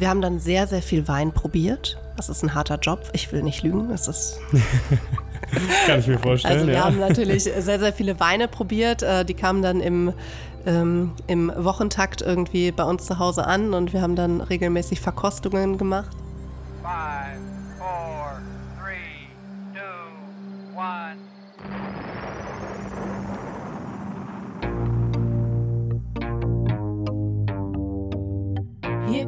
Wir haben dann sehr, sehr viel Wein probiert. Das ist ein harter Job. Ich will nicht lügen. Es ist. Kann ich mir vorstellen. Also wir ja. haben natürlich sehr, sehr viele Weine probiert. Äh, Die kamen dann im, ähm, im Wochentakt irgendwie bei uns zu Hause an und wir haben dann regelmäßig Verkostungen gemacht. Five,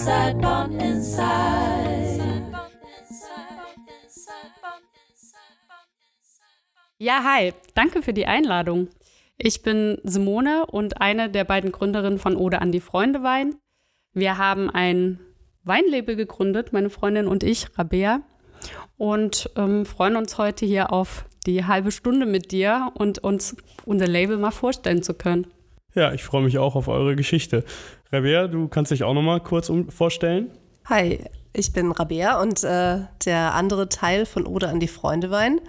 Inside, Bonn, Inside. Ja, hi, danke für die Einladung. Ich bin Simone und eine der beiden Gründerinnen von Ode an die Freunde Wein. Wir haben ein Weinlabel gegründet, meine Freundin und ich, Rabea, und ähm, freuen uns heute hier auf die halbe Stunde mit dir und uns unser Label mal vorstellen zu können. ja, ich freue mich auch auf eure Geschichte. Rabea, du kannst dich auch noch mal kurz vorstellen. Hi, ich bin Rabea und äh, der andere Teil von Ode an die Freunde Wein.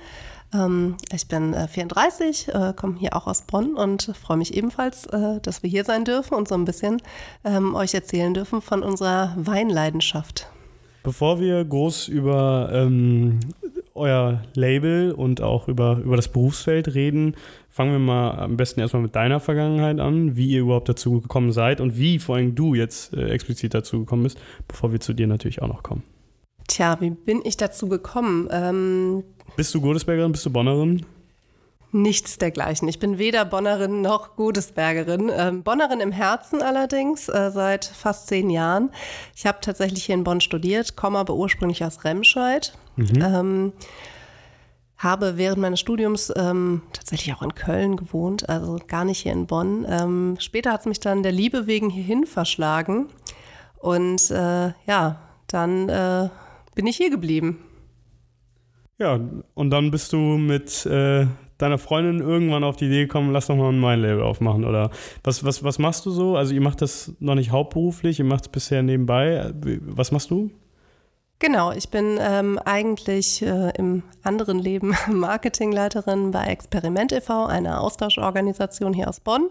Ähm, ich bin äh, 34, äh, komme hier auch aus Bonn und freue mich ebenfalls, äh, dass wir hier sein dürfen und so ein bisschen ähm, euch erzählen dürfen von unserer Weinleidenschaft. Bevor wir groß über ähm, euer Label und auch über, über das Berufsfeld reden, fangen wir mal am besten erstmal mit deiner Vergangenheit an, wie ihr überhaupt dazu gekommen seid und wie vor allem du jetzt äh, explizit dazu gekommen bist, bevor wir zu dir natürlich auch noch kommen. Tja, wie bin ich dazu gekommen? Ähm, Bist du Godesbergerin, bist du Bonnerin? Nichts dergleichen. Ich bin weder Bonnerin noch Godesbergerin. Ähm, Bonnerin im Herzen allerdings, äh, seit fast zehn Jahren. Ich habe tatsächlich hier in Bonn studiert, komme aber ursprünglich aus Remscheid. Ähm, habe während meines Studiums ähm, tatsächlich auch in Köln gewohnt, also gar nicht hier in Bonn. Ähm, später hat es mich dann der Liebe wegen hierhin verschlagen. Und äh, ja, dann äh, bin ich hier geblieben. Ja, und dann bist du mit äh, deiner Freundin irgendwann auf die Idee gekommen, lass doch mal ein Weinlabel aufmachen. Oder was, was, was machst du so? Also ihr macht das noch nicht hauptberuflich, ihr macht es bisher nebenbei. Was machst du? Genau, ich bin ähm, eigentlich äh, im anderen Leben Marketingleiterin bei Experiment e.V., einer Austauschorganisation hier aus Bonn.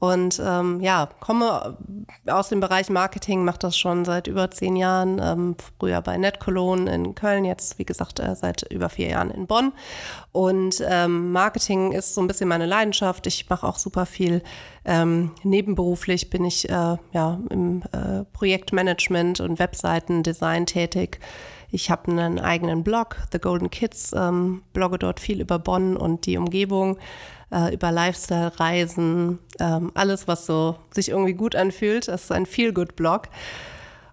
Und ähm, ja, komme aus dem Bereich Marketing, mache das schon seit über zehn Jahren. Ähm, früher bei NetCologne in Köln, jetzt wie gesagt äh, seit über vier Jahren in Bonn. Und ähm, Marketing ist so ein bisschen meine Leidenschaft. Ich mache auch super viel ähm, nebenberuflich, bin ich äh, ja im äh, Projektmanagement und Webseitendesign tätig. Ich habe einen eigenen Blog, The Golden Kids, ähm, blogge dort viel über Bonn und die Umgebung äh, über Lifestyle, Reisen, ähm, alles, was so sich irgendwie gut anfühlt. Das ist ein Feel-Good-Blog.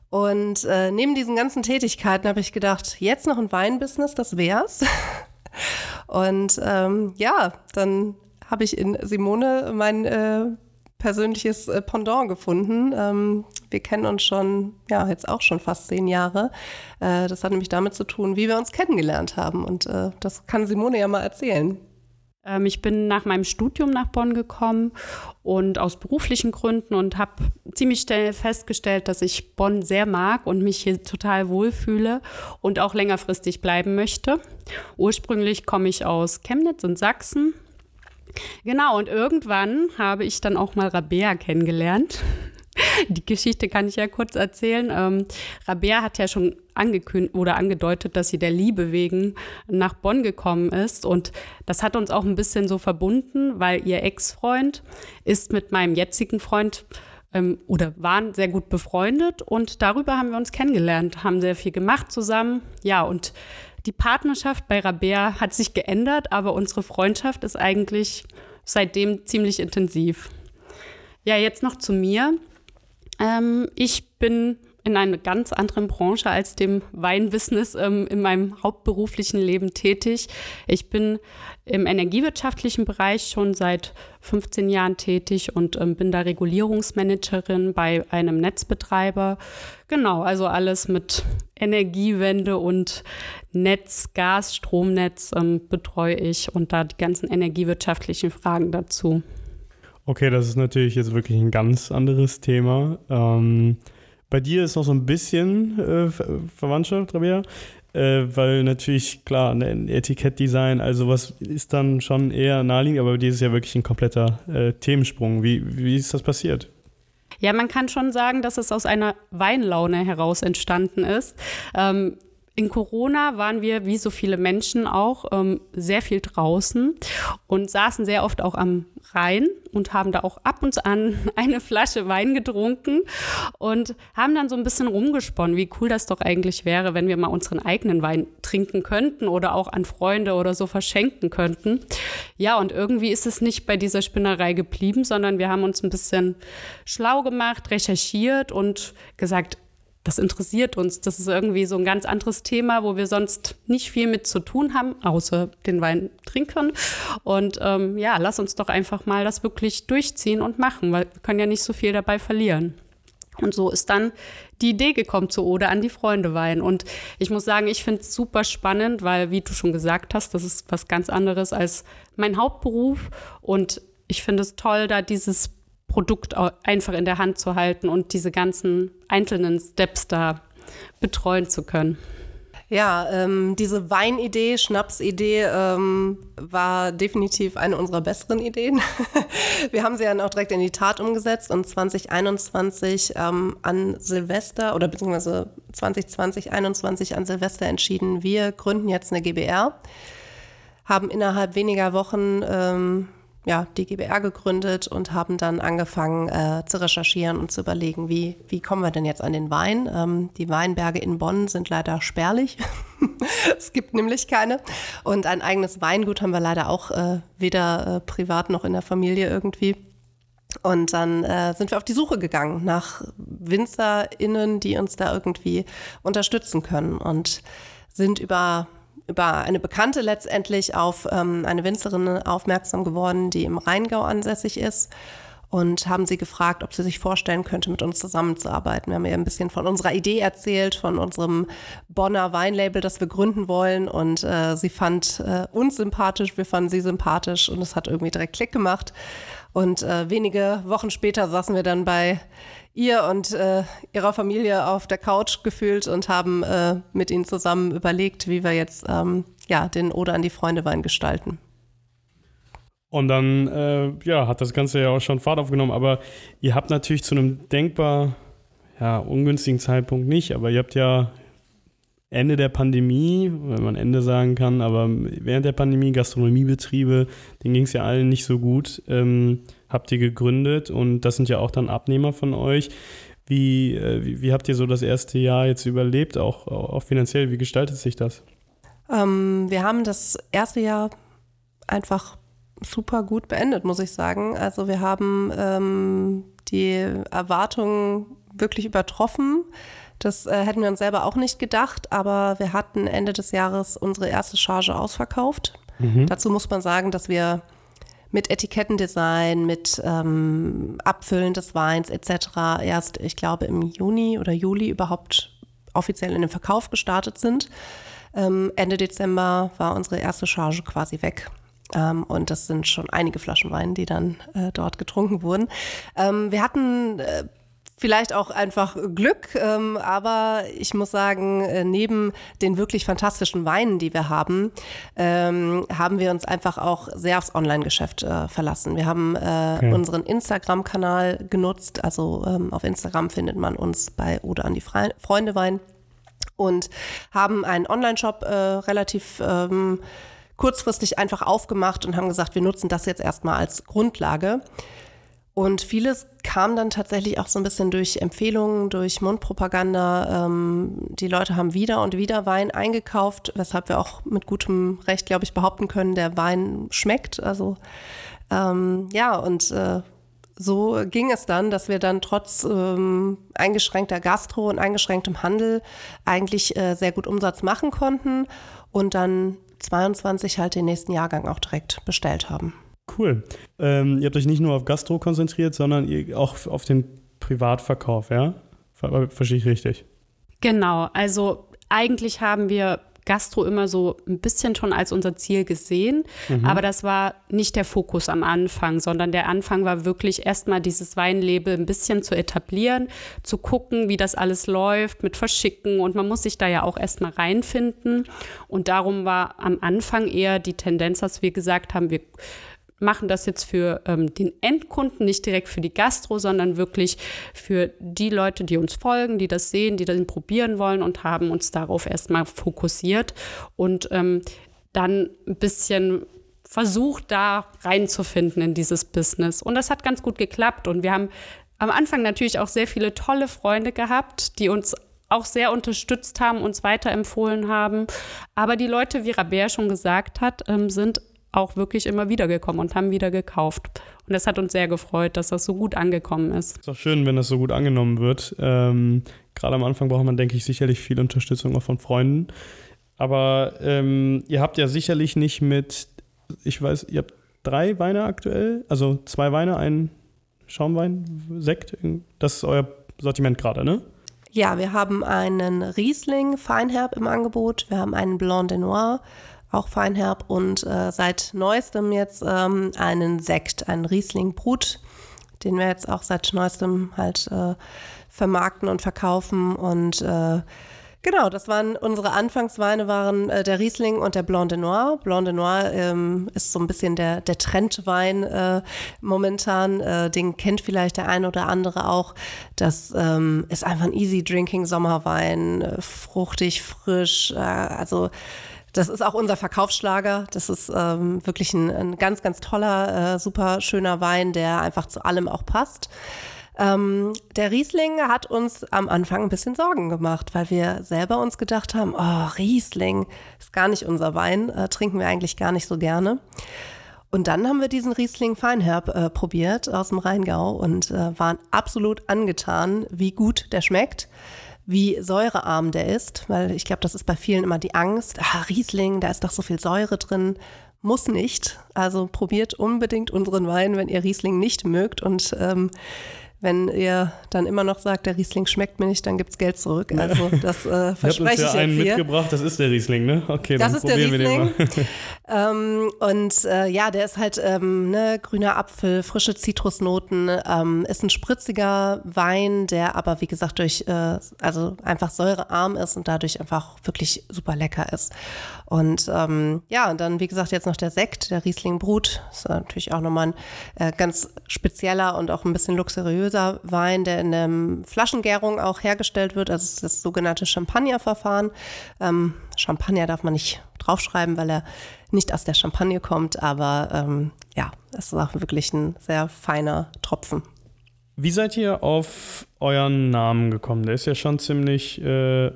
Und äh, neben diesen ganzen Tätigkeiten habe ich gedacht, jetzt noch ein Weinbusiness, das wär's. Und ähm, ja, dann habe ich in Simone mein äh, persönliches äh, Pendant gefunden. Ähm, wir kennen uns schon, ja, jetzt auch schon fast zehn Jahre. Äh, das hat nämlich damit zu tun, wie wir uns kennengelernt haben. Und äh, das kann Simone ja mal erzählen. Ähm, ich bin nach meinem Studium nach Bonn gekommen und aus beruflichen Gründen und habe ziemlich schnell festgestellt, dass ich Bonn sehr mag und mich hier total wohlfühle und auch längerfristig bleiben möchte. Ursprünglich komme ich aus Chemnitz in Sachsen. Genau, und irgendwann habe ich dann auch mal Rabea kennengelernt. Die Geschichte kann ich ja kurz erzählen. Ähm, Rabea hat ja schon angekündigt oder angedeutet, dass sie der Liebe wegen nach Bonn gekommen ist. Und das hat uns auch ein bisschen so verbunden, weil ihr Ex-Freund ist mit meinem jetzigen Freund ähm, oder waren sehr gut befreundet. Und darüber haben wir uns kennengelernt, haben sehr viel gemacht zusammen. Ja, und die Partnerschaft bei Rabea hat sich geändert, aber unsere Freundschaft ist eigentlich seitdem ziemlich intensiv. Ja, jetzt noch zu mir. Ähm, ich bin in einer ganz anderen Branche als dem Weinbusiness ähm, in meinem hauptberuflichen Leben tätig. Ich bin im energiewirtschaftlichen Bereich schon seit 15 Jahren tätig und ähm, bin da Regulierungsmanagerin bei einem Netzbetreiber. Genau, also alles mit Energiewende und Netz, Gas, Stromnetz ähm, betreue ich und da die ganzen energiewirtschaftlichen Fragen dazu. Okay, das ist natürlich jetzt wirklich ein ganz anderes Thema. Ähm, bei dir ist noch so ein bisschen äh, Verwandtschaft, Rabea, äh, weil natürlich, klar, ein Etikettdesign, also was ist dann schon eher naheliegend, aber bei dir ist ja wirklich ein kompletter äh, Themensprung. Wie, wie ist das passiert? Ja, man kann schon sagen, dass es aus einer Weinlaune heraus entstanden ist. Ähm, in Corona waren wir, wie so viele Menschen auch, ähm, sehr viel draußen und saßen sehr oft auch am Rhein und haben da auch ab und an eine Flasche Wein getrunken und haben dann so ein bisschen rumgesponnen, wie cool das doch eigentlich wäre, wenn wir mal unseren eigenen Wein trinken könnten oder auch an Freunde oder so verschenken könnten. Ja, und irgendwie ist es nicht bei dieser Spinnerei geblieben, sondern wir haben uns ein bisschen schlau gemacht, recherchiert und gesagt, das interessiert uns. Das ist irgendwie so ein ganz anderes Thema, wo wir sonst nicht viel mit zu tun haben, außer den Wein trinken. Und ähm, ja, lass uns doch einfach mal das wirklich durchziehen und machen, weil wir können ja nicht so viel dabei verlieren. Und so ist dann die Idee gekommen zu Ode an die Freunde Wein. Und ich muss sagen, ich finde es super spannend, weil, wie du schon gesagt hast, das ist was ganz anderes als mein Hauptberuf. Und ich finde es toll, da dieses Produkt einfach in der Hand zu halten und diese ganzen einzelnen Steps da betreuen zu können. Ja, ähm, diese Weinidee, Schnapsidee ähm, war definitiv eine unserer besseren Ideen. Wir haben sie dann auch direkt in die Tat umgesetzt und 2021 ähm, an Silvester oder beziehungsweise 2020, 2021 an Silvester entschieden, wir gründen jetzt eine GBR, haben innerhalb weniger Wochen ähm, ja, die GBR gegründet und haben dann angefangen äh, zu recherchieren und zu überlegen, wie, wie kommen wir denn jetzt an den Wein. Ähm, die Weinberge in Bonn sind leider spärlich. es gibt nämlich keine. Und ein eigenes Weingut haben wir leider auch äh, weder äh, privat noch in der Familie irgendwie. Und dann äh, sind wir auf die Suche gegangen nach WinzerInnen, die uns da irgendwie unterstützen können und sind über über eine Bekannte letztendlich auf ähm, eine Winzerin aufmerksam geworden, die im Rheingau ansässig ist und haben sie gefragt, ob sie sich vorstellen könnte, mit uns zusammenzuarbeiten. Wir haben ihr ein bisschen von unserer Idee erzählt, von unserem Bonner Weinlabel, das wir gründen wollen und äh, sie fand äh, uns sympathisch, wir fanden sie sympathisch und es hat irgendwie direkt Klick gemacht. Und äh, wenige Wochen später saßen wir dann bei ihr und äh, ihrer Familie auf der Couch gefühlt und haben äh, mit ihnen zusammen überlegt, wie wir jetzt ähm, ja, den Oder an die Freunde Wein gestalten. Und dann äh, ja, hat das Ganze ja auch schon Fahrt aufgenommen, aber ihr habt natürlich zu einem denkbar ja, ungünstigen Zeitpunkt nicht, aber ihr habt ja Ende der Pandemie, wenn man Ende sagen kann, aber während der Pandemie Gastronomiebetriebe, denen ging es ja allen nicht so gut. Ähm, habt ihr gegründet und das sind ja auch dann Abnehmer von euch. Wie, äh, wie, wie, habt ihr so das erste Jahr jetzt überlebt, auch, auch finanziell? Wie gestaltet sich das? Ähm, wir haben das erste Jahr einfach super gut beendet, muss ich sagen. Also wir haben ähm, die Erwartungen wirklich übertroffen. Das äh, hätten wir uns selber auch nicht gedacht, aber wir hatten Ende des Jahres unsere erste Charge ausverkauft. Mhm. Dazu muss man sagen, dass wir mit Etikettendesign, mit ähm, Abfüllen des Weins etc. erst, ich glaube, im Juni oder Juli überhaupt offiziell in den Verkauf gestartet sind. Ähm, Ende Dezember war unsere erste Charge quasi weg. Ähm, und das sind schon einige Flaschen Wein, die dann äh, dort getrunken wurden. Ähm, wir hatten äh, vielleicht auch einfach Glück, ähm, aber ich muss sagen, äh, neben den wirklich fantastischen Weinen, die wir haben, ähm, haben wir uns einfach auch sehr aufs Online-Geschäft äh, verlassen. Wir haben äh, okay. unseren Instagram-Kanal genutzt, also ähm, auf Instagram findet man uns bei Oder an die Fre Freunde Wein und haben einen Online-Shop äh, relativ ähm, kurzfristig einfach aufgemacht und haben gesagt, wir nutzen das jetzt erstmal als Grundlage. Und vieles kam dann tatsächlich auch so ein bisschen durch Empfehlungen, durch Mundpropaganda. Ähm, die Leute haben wieder und wieder Wein eingekauft, weshalb wir auch mit gutem Recht, glaube ich, behaupten können, der Wein schmeckt. Also ähm, ja, und äh, so ging es dann, dass wir dann trotz ähm, eingeschränkter Gastro und eingeschränktem Handel eigentlich äh, sehr gut Umsatz machen konnten und dann 22 halt den nächsten Jahrgang auch direkt bestellt haben. Cool. Ähm, ihr habt euch nicht nur auf Gastro konzentriert, sondern ihr auch auf den Privatverkauf, ja? Ver verstehe ich richtig? Genau, also eigentlich haben wir Gastro immer so ein bisschen schon als unser Ziel gesehen. Mhm. Aber das war nicht der Fokus am Anfang, sondern der Anfang war wirklich erstmal dieses Weinlabel ein bisschen zu etablieren, zu gucken, wie das alles läuft mit Verschicken. Und man muss sich da ja auch erstmal reinfinden. Und darum war am Anfang eher die Tendenz, dass wir gesagt haben, wir machen das jetzt für ähm, den Endkunden, nicht direkt für die Gastro, sondern wirklich für die Leute, die uns folgen, die das sehen, die das probieren wollen und haben uns darauf erstmal fokussiert und ähm, dann ein bisschen versucht, da reinzufinden in dieses Business. Und das hat ganz gut geklappt. Und wir haben am Anfang natürlich auch sehr viele tolle Freunde gehabt, die uns auch sehr unterstützt haben, uns weiterempfohlen haben. Aber die Leute, wie Rabert schon gesagt hat, ähm, sind auch wirklich immer wieder gekommen und haben wieder gekauft. Und das hat uns sehr gefreut, dass das so gut angekommen ist. Ist auch schön, wenn das so gut angenommen wird. Ähm, Gerade am Anfang braucht man, denke ich, sicherlich viel Unterstützung auch von Freunden. Aber ähm, ihr habt ja sicherlich nicht mit, ich weiß, ihr habt drei Weine aktuell, also zwei Weine, ein Schaumwein, Sekt. Das ist euer Sortiment gerade, ne? Ja, wir haben einen Riesling Feinherb im Angebot, wir haben einen Blanc de Noir auch Feinherb und äh, seit neuestem jetzt ähm, einen Sekt, einen Riesling Brut, den wir jetzt auch seit neuestem halt äh, vermarkten und verkaufen und äh, Genau, das waren unsere Anfangsweine, waren äh, der Riesling und der Blanc de Noir. Blanc Noir ähm, ist so ein bisschen der, der Trendwein äh, momentan. Äh, den kennt vielleicht der eine oder andere auch. Das ähm, ist einfach ein easy drinking Sommerwein, äh, fruchtig, frisch. Äh, also das ist auch unser Verkaufsschlager. Das ist ähm, wirklich ein, ein, ganz, ganz toller, äh, super schöner Wein, der einfach zu allem auch passt. Ähm, der Riesling hat uns am Anfang ein bisschen Sorgen gemacht, weil wir selber uns gedacht haben, oh, Riesling ist gar nicht unser Wein, äh, trinken wir eigentlich gar nicht so gerne. Und dann haben wir diesen Riesling Feinherb äh, probiert aus dem Rheingau und äh, waren absolut angetan, wie gut der schmeckt wie säurearm der ist, weil ich glaube, das ist bei vielen immer die Angst, ah, Riesling, da ist doch so viel Säure drin. Muss nicht. Also probiert unbedingt unseren Wein, wenn ihr Riesling nicht mögt. Und ähm, wenn ihr dann immer noch sagt, der Riesling schmeckt mir nicht, dann gibt es Geld zurück. Also das äh, verspreche ich ja einen hier. mitgebracht, das ist der Riesling, ne? Okay, das dann ist der probieren Riesling. wir den mal. ähm, und äh, ja, der ist halt ähm, ne, grüner Apfel, frische Zitrusnoten, ähm, ist ein spritziger Wein, der aber wie gesagt durch, äh, also einfach säurearm ist und dadurch einfach wirklich super lecker ist. Und ähm, ja, und dann wie gesagt jetzt noch der Sekt, der Riesling Brut, ist natürlich auch nochmal ein äh, ganz spezieller und auch ein bisschen luxuriöser Wein, der in der Flaschengärung auch hergestellt wird. Also das sogenannte Champagnerverfahren. Ähm, Champagner darf man nicht draufschreiben, weil er nicht aus der Champagne kommt, aber ähm, ja, es ist auch wirklich ein sehr feiner Tropfen. Wie seid ihr auf euren Namen gekommen? Der ist ja schon ziemlich äh,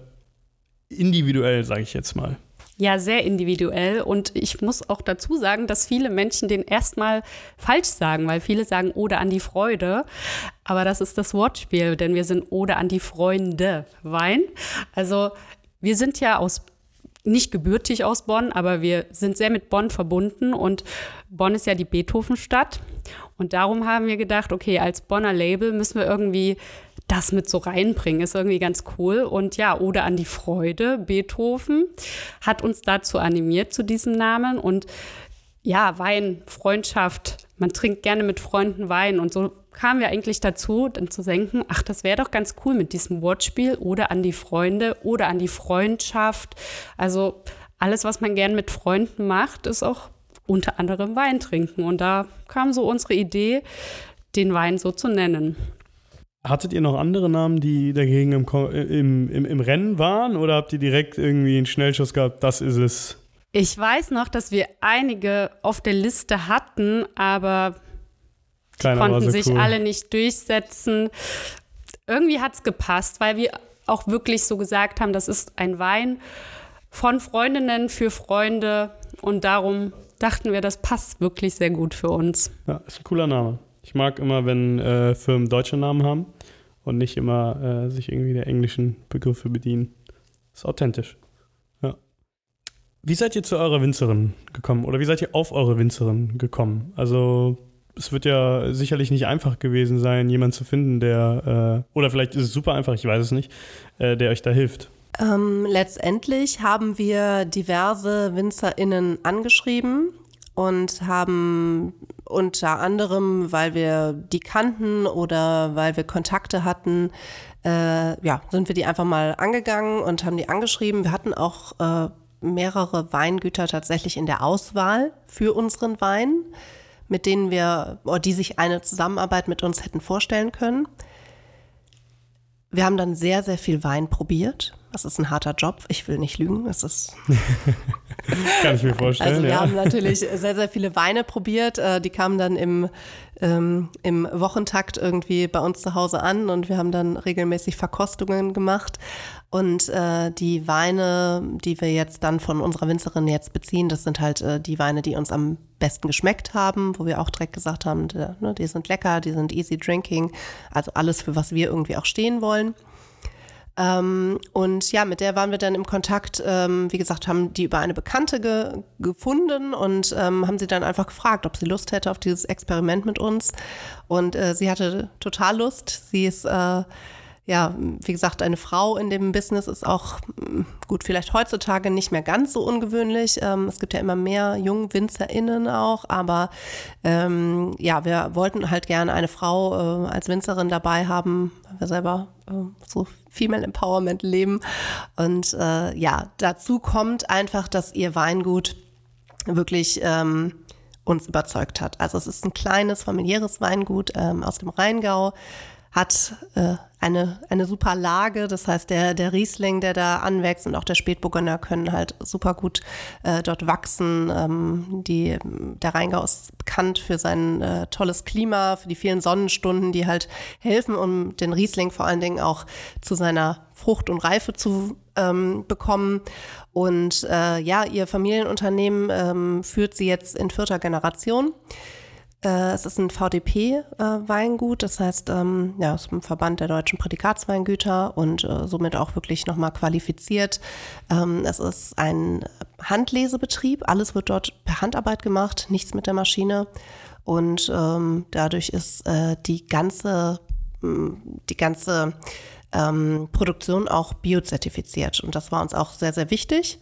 individuell, sage ich jetzt mal. Ja, sehr individuell. Und ich muss auch dazu sagen, dass viele Menschen den erstmal falsch sagen, weil viele sagen Ode an die Freude. Aber das ist das Wortspiel, denn wir sind Ode an die Freunde Wein. Also wir sind ja aus nicht gebürtig aus Bonn, aber wir sind sehr mit Bonn verbunden und Bonn ist ja die Beethovenstadt. Und darum haben wir gedacht, okay, als Bonner Label müssen wir irgendwie das mit so reinbringen. Ist irgendwie ganz cool. Und ja, oder an die Freude, Beethoven, hat uns dazu animiert zu diesem Namen. Und ja, Wein, Freundschaft, man trinkt gerne mit Freunden Wein. Und so kamen wir eigentlich dazu, dann zu denken, ach, das wäre doch ganz cool mit diesem Wortspiel oder an die Freunde oder an die Freundschaft. Also alles, was man gern mit Freunden macht, ist auch unter anderem Wein trinken. Und da kam so unsere Idee, den Wein so zu nennen. Hattet ihr noch andere Namen, die dagegen im, im, im, im Rennen waren oder habt ihr direkt irgendwie einen Schnellschuss gehabt, das ist es? Ich weiß noch, dass wir einige auf der Liste hatten, aber die Keiner konnten so sich cool. alle nicht durchsetzen. Irgendwie hat es gepasst, weil wir auch wirklich so gesagt haben, das ist ein Wein von Freundinnen für Freunde und darum dachten wir, das passt wirklich sehr gut für uns. Ja, ist ein cooler Name. Ich mag immer, wenn äh, Firmen deutsche Namen haben und nicht immer äh, sich irgendwie der englischen Begriffe bedienen. Ist authentisch. Ja. Wie seid ihr zu eurer Winzerin gekommen oder wie seid ihr auf eure Winzerin gekommen? Also es wird ja sicherlich nicht einfach gewesen sein, jemanden zu finden, der, äh, oder vielleicht ist es super einfach, ich weiß es nicht, äh, der euch da hilft. Ähm, letztendlich haben wir diverse WinzerInnen angeschrieben und haben unter anderem, weil wir die kannten oder weil wir Kontakte hatten, äh, ja, sind wir die einfach mal angegangen und haben die angeschrieben. Wir hatten auch äh, mehrere Weingüter tatsächlich in der Auswahl für unseren Wein, mit denen wir, oder die sich eine Zusammenarbeit mit uns hätten vorstellen können. Wir haben dann sehr, sehr viel Wein probiert. Das ist ein harter Job. Ich will nicht lügen. Es ist. Kann ich mir vorstellen. Also wir ja. haben natürlich sehr, sehr viele Weine probiert. Äh, Die kamen dann im, ähm, im Wochentakt irgendwie bei uns zu Hause an und wir haben dann regelmäßig Verkostungen gemacht. Und äh, die Weine, die wir jetzt dann von unserer Winzerin jetzt beziehen, das sind halt äh, die Weine, die uns am besten geschmeckt haben, wo wir auch direkt gesagt haben, der, ne, die sind lecker, die sind easy drinking, also alles, für was wir irgendwie auch stehen wollen. Ähm, und ja, mit der waren wir dann im Kontakt. Ähm, wie gesagt, haben die über eine Bekannte ge gefunden und ähm, haben sie dann einfach gefragt, ob sie Lust hätte auf dieses Experiment mit uns. Und äh, sie hatte total Lust. Sie ist äh, ja, wie gesagt, eine Frau in dem Business ist auch mm, gut, vielleicht heutzutage nicht mehr ganz so ungewöhnlich. Ähm, es gibt ja immer mehr JungwinzerInnen auch, aber ähm, ja, wir wollten halt gerne eine Frau äh, als Winzerin dabei haben, weil wir selber äh, so Female Empowerment leben. Und äh, ja, dazu kommt einfach, dass ihr Weingut wirklich ähm, uns überzeugt hat. Also es ist ein kleines familiäres Weingut ähm, aus dem Rheingau hat äh, eine, eine super Lage. Das heißt, der, der Riesling, der da anwächst und auch der Spätburgunder können halt super gut äh, dort wachsen. Ähm, die, der Rheingau ist bekannt für sein äh, tolles Klima, für die vielen Sonnenstunden, die halt helfen, um den Riesling vor allen Dingen auch zu seiner Frucht und Reife zu ähm, bekommen. Und äh, ja, ihr Familienunternehmen ähm, führt sie jetzt in vierter Generation. Äh, es ist ein VDP-Weingut, das heißt, ähm, ja, es ist ein Verband der deutschen Prädikatsweingüter und äh, somit auch wirklich nochmal qualifiziert. Ähm, es ist ein Handlesebetrieb, alles wird dort per Handarbeit gemacht, nichts mit der Maschine. Und ähm, dadurch ist äh, die ganze, mh, die ganze ähm, Produktion auch biozertifiziert. Und das war uns auch sehr, sehr wichtig.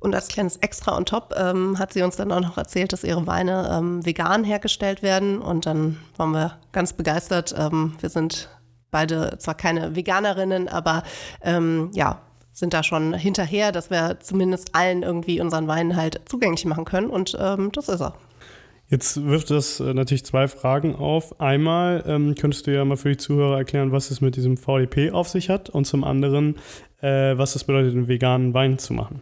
Und als kleines Extra on top ähm, hat sie uns dann auch noch erzählt, dass ihre Weine ähm, vegan hergestellt werden. Und dann waren wir ganz begeistert. Ähm, wir sind beide zwar keine Veganerinnen, aber ähm, ja, sind da schon hinterher, dass wir zumindest allen irgendwie unseren Wein halt zugänglich machen können. Und ähm, das ist er. Jetzt wirft das äh, natürlich zwei Fragen auf. Einmal ähm, könntest du ja mal für die Zuhörer erklären, was es mit diesem VDP auf sich hat und zum anderen, äh, was es bedeutet, einen veganen Wein zu machen.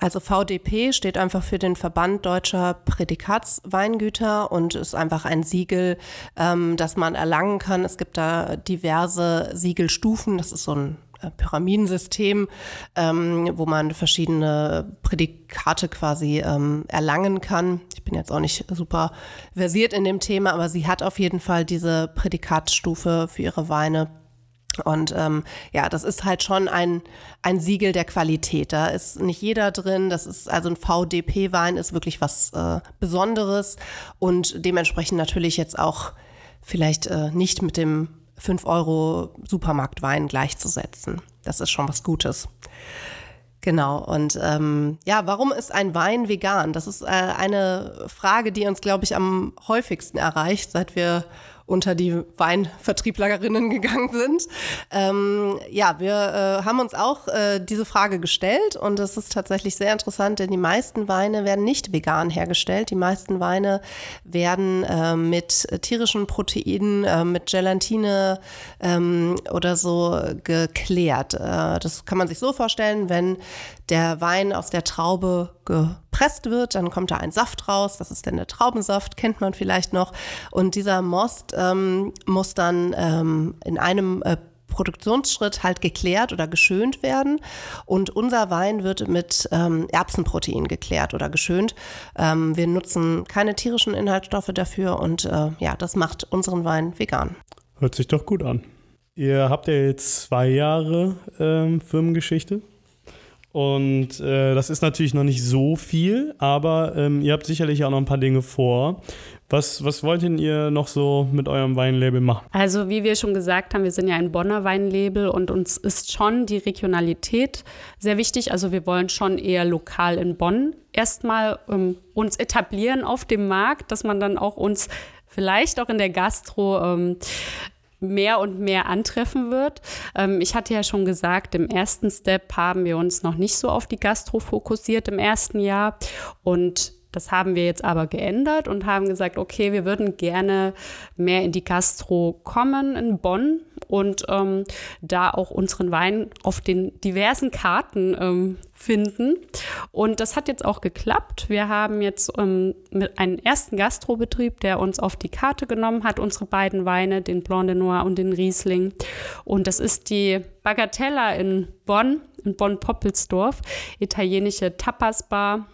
Also VDP steht einfach für den Verband deutscher Prädikatsweingüter und ist einfach ein Siegel, ähm, das man erlangen kann. Es gibt da diverse Siegelstufen. Das ist so ein äh, Pyramidensystem, ähm, wo man verschiedene Prädikate quasi ähm, erlangen kann. Ich bin jetzt auch nicht super versiert in dem Thema, aber sie hat auf jeden Fall diese Prädikatsstufe für ihre Weine und ähm, ja, das ist halt schon ein, ein Siegel der Qualität. Da ist nicht jeder drin. Das ist also ein VDP-Wein ist wirklich was äh, Besonderes und dementsprechend natürlich jetzt auch vielleicht äh, nicht mit dem 5 Euro Supermarktwein gleichzusetzen. Das ist schon was Gutes. Genau. Und ähm, ja, warum ist ein Wein vegan? Das ist äh, eine Frage, die uns, glaube ich, am häufigsten erreicht, seit wir unter die Weinvertrieblerinnen gegangen sind. Ähm, ja, wir äh, haben uns auch äh, diese Frage gestellt und es ist tatsächlich sehr interessant, denn die meisten Weine werden nicht vegan hergestellt. Die meisten Weine werden äh, mit tierischen Proteinen, äh, mit Gelatine ähm, oder so geklärt. Äh, das kann man sich so vorstellen, wenn der Wein aus der Traube gepresst wird, dann kommt da ein Saft raus, das ist dann der Traubensaft, kennt man vielleicht noch. Und dieser Most ähm, muss dann ähm, in einem äh, Produktionsschritt halt geklärt oder geschönt werden. Und unser Wein wird mit ähm, Erbsenprotein geklärt oder geschönt. Ähm, wir nutzen keine tierischen Inhaltsstoffe dafür und äh, ja, das macht unseren Wein vegan. Hört sich doch gut an. Ihr habt ja jetzt zwei Jahre ähm, Firmengeschichte. Und äh, das ist natürlich noch nicht so viel, aber ähm, ihr habt sicherlich auch noch ein paar Dinge vor. Was, was wollt ihr noch so mit eurem Weinlabel machen? Also wie wir schon gesagt haben, wir sind ja ein Bonner Weinlabel und uns ist schon die Regionalität sehr wichtig. Also wir wollen schon eher lokal in Bonn erstmal ähm, uns etablieren auf dem Markt, dass man dann auch uns vielleicht auch in der Gastro ähm, mehr und mehr antreffen wird. Ähm, ich hatte ja schon gesagt, im ersten Step haben wir uns noch nicht so auf die Gastro fokussiert im ersten Jahr und das haben wir jetzt aber geändert und haben gesagt, okay, wir würden gerne mehr in die Gastro kommen in Bonn und ähm, da auch unseren Wein auf den diversen Karten ähm, finden. Und das hat jetzt auch geklappt. Wir haben jetzt ähm, mit einem ersten Gastrobetrieb, der uns auf die Karte genommen hat, unsere beiden Weine, den Blanc de Noir und den Riesling. Und das ist die Bagatella in Bonn, in Bonn-Poppelsdorf, italienische Tapas-Bar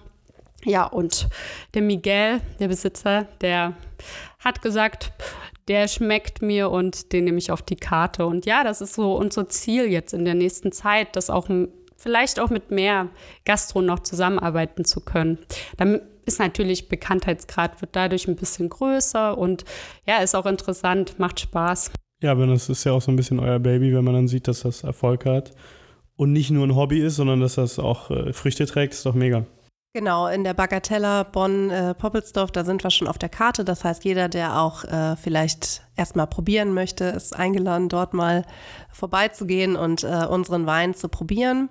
ja, und der Miguel, der Besitzer, der hat gesagt, der schmeckt mir und den nehme ich auf die Karte. Und ja, das ist so unser Ziel jetzt in der nächsten Zeit, das auch vielleicht auch mit mehr Gastro noch zusammenarbeiten zu können. Dann ist natürlich Bekanntheitsgrad wird dadurch ein bisschen größer und ja, ist auch interessant, macht Spaß. Ja, aber das ist ja auch so ein bisschen euer Baby, wenn man dann sieht, dass das Erfolg hat und nicht nur ein Hobby ist, sondern dass das auch äh, Früchte trägt, ist doch mega. Genau, in der Bagatella Bonn-Poppelsdorf, äh, da sind wir schon auf der Karte. Das heißt, jeder, der auch äh, vielleicht erstmal probieren möchte, ist eingeladen, dort mal vorbeizugehen und äh, unseren Wein zu probieren.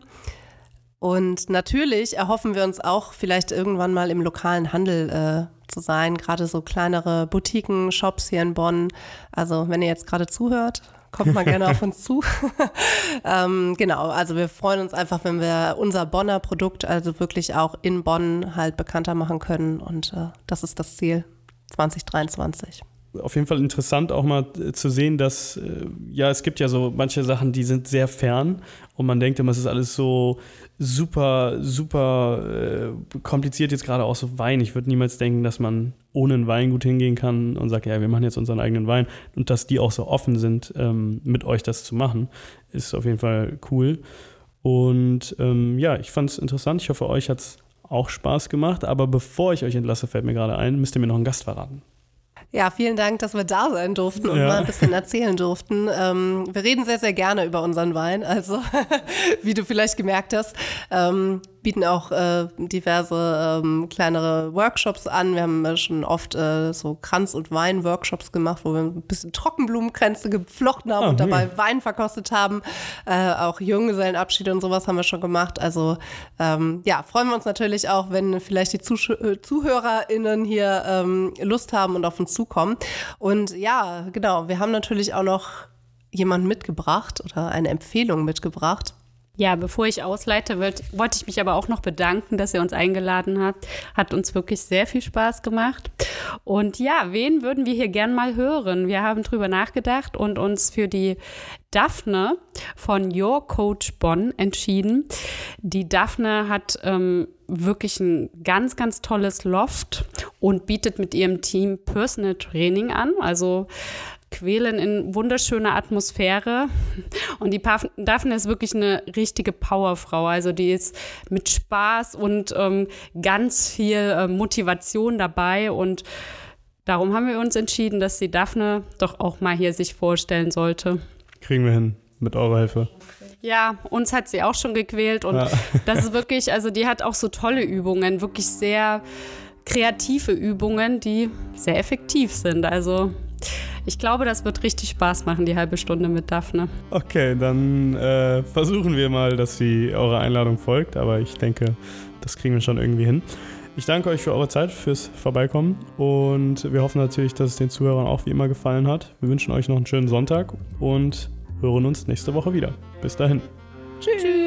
Und natürlich erhoffen wir uns auch, vielleicht irgendwann mal im lokalen Handel äh, zu sein, gerade so kleinere Boutiquen, Shops hier in Bonn. Also, wenn ihr jetzt gerade zuhört, kommt mal gerne auf uns zu. ähm, genau, also wir freuen uns einfach, wenn wir unser Bonner Produkt also wirklich auch in Bonn halt bekannter machen können und äh, das ist das Ziel 2023 auf jeden Fall interessant auch mal äh, zu sehen, dass äh, ja, es gibt ja so manche Sachen, die sind sehr fern und man denkt immer, es ist alles so super, super äh, kompliziert jetzt gerade auch so Wein. Ich würde niemals denken, dass man ohne einen Wein gut hingehen kann und sagt, ja, wir machen jetzt unseren eigenen Wein und dass die auch so offen sind, ähm, mit euch das zu machen, ist auf jeden Fall cool. Und ähm, ja, ich fand es interessant. Ich hoffe, euch hat es auch Spaß gemacht. Aber bevor ich euch entlasse, fällt mir gerade ein, müsst ihr mir noch einen Gast verraten. Ja, vielen Dank, dass wir da sein durften und ja. mal ein bisschen erzählen durften. Ähm, wir reden sehr, sehr gerne über unseren Wein, also wie du vielleicht gemerkt hast. Ähm, bieten auch äh, diverse ähm, kleinere Workshops an. Wir haben äh, schon oft äh, so Kranz- und Wein-Workshops gemacht, wo wir ein bisschen Trockenblumenkränze geflochten haben ah, und dabei mh. Wein verkostet haben. Äh, auch Junggesellenabschiede und sowas haben wir schon gemacht. Also ähm, ja, freuen wir uns natürlich auch, wenn vielleicht die Zusch äh, ZuhörerInnen hier ähm, Lust haben und auf uns zukommen. Und ja, genau, wir haben natürlich auch noch jemanden mitgebracht oder eine Empfehlung mitgebracht. Ja, bevor ich ausleite, wollte wollt ich mich aber auch noch bedanken, dass ihr uns eingeladen habt. Hat uns wirklich sehr viel Spaß gemacht. Und ja, wen würden wir hier gern mal hören? Wir haben drüber nachgedacht und uns für die Daphne von Your Coach Bonn entschieden. Die Daphne hat ähm, wirklich ein ganz, ganz tolles Loft und bietet mit ihrem Team Personal Training an. Also quälen in wunderschöner Atmosphäre. Und die Daphne ist wirklich eine richtige Powerfrau. Also die ist mit Spaß und ähm, ganz viel äh, Motivation dabei. Und darum haben wir uns entschieden, dass die Daphne doch auch mal hier sich vorstellen sollte. Kriegen wir hin mit eurer Hilfe. Ja, uns hat sie auch schon gequält und ja. das ist wirklich, also die hat auch so tolle Übungen, wirklich sehr kreative Übungen, die sehr effektiv sind. Also ich glaube, das wird richtig Spaß machen, die halbe Stunde mit Daphne. Okay, dann äh, versuchen wir mal, dass sie eurer Einladung folgt, aber ich denke, das kriegen wir schon irgendwie hin. Ich danke euch für eure Zeit, fürs Vorbeikommen und wir hoffen natürlich, dass es den Zuhörern auch wie immer gefallen hat. Wir wünschen euch noch einen schönen Sonntag und hören uns nächste Woche wieder. Bis dahin. Tschüss.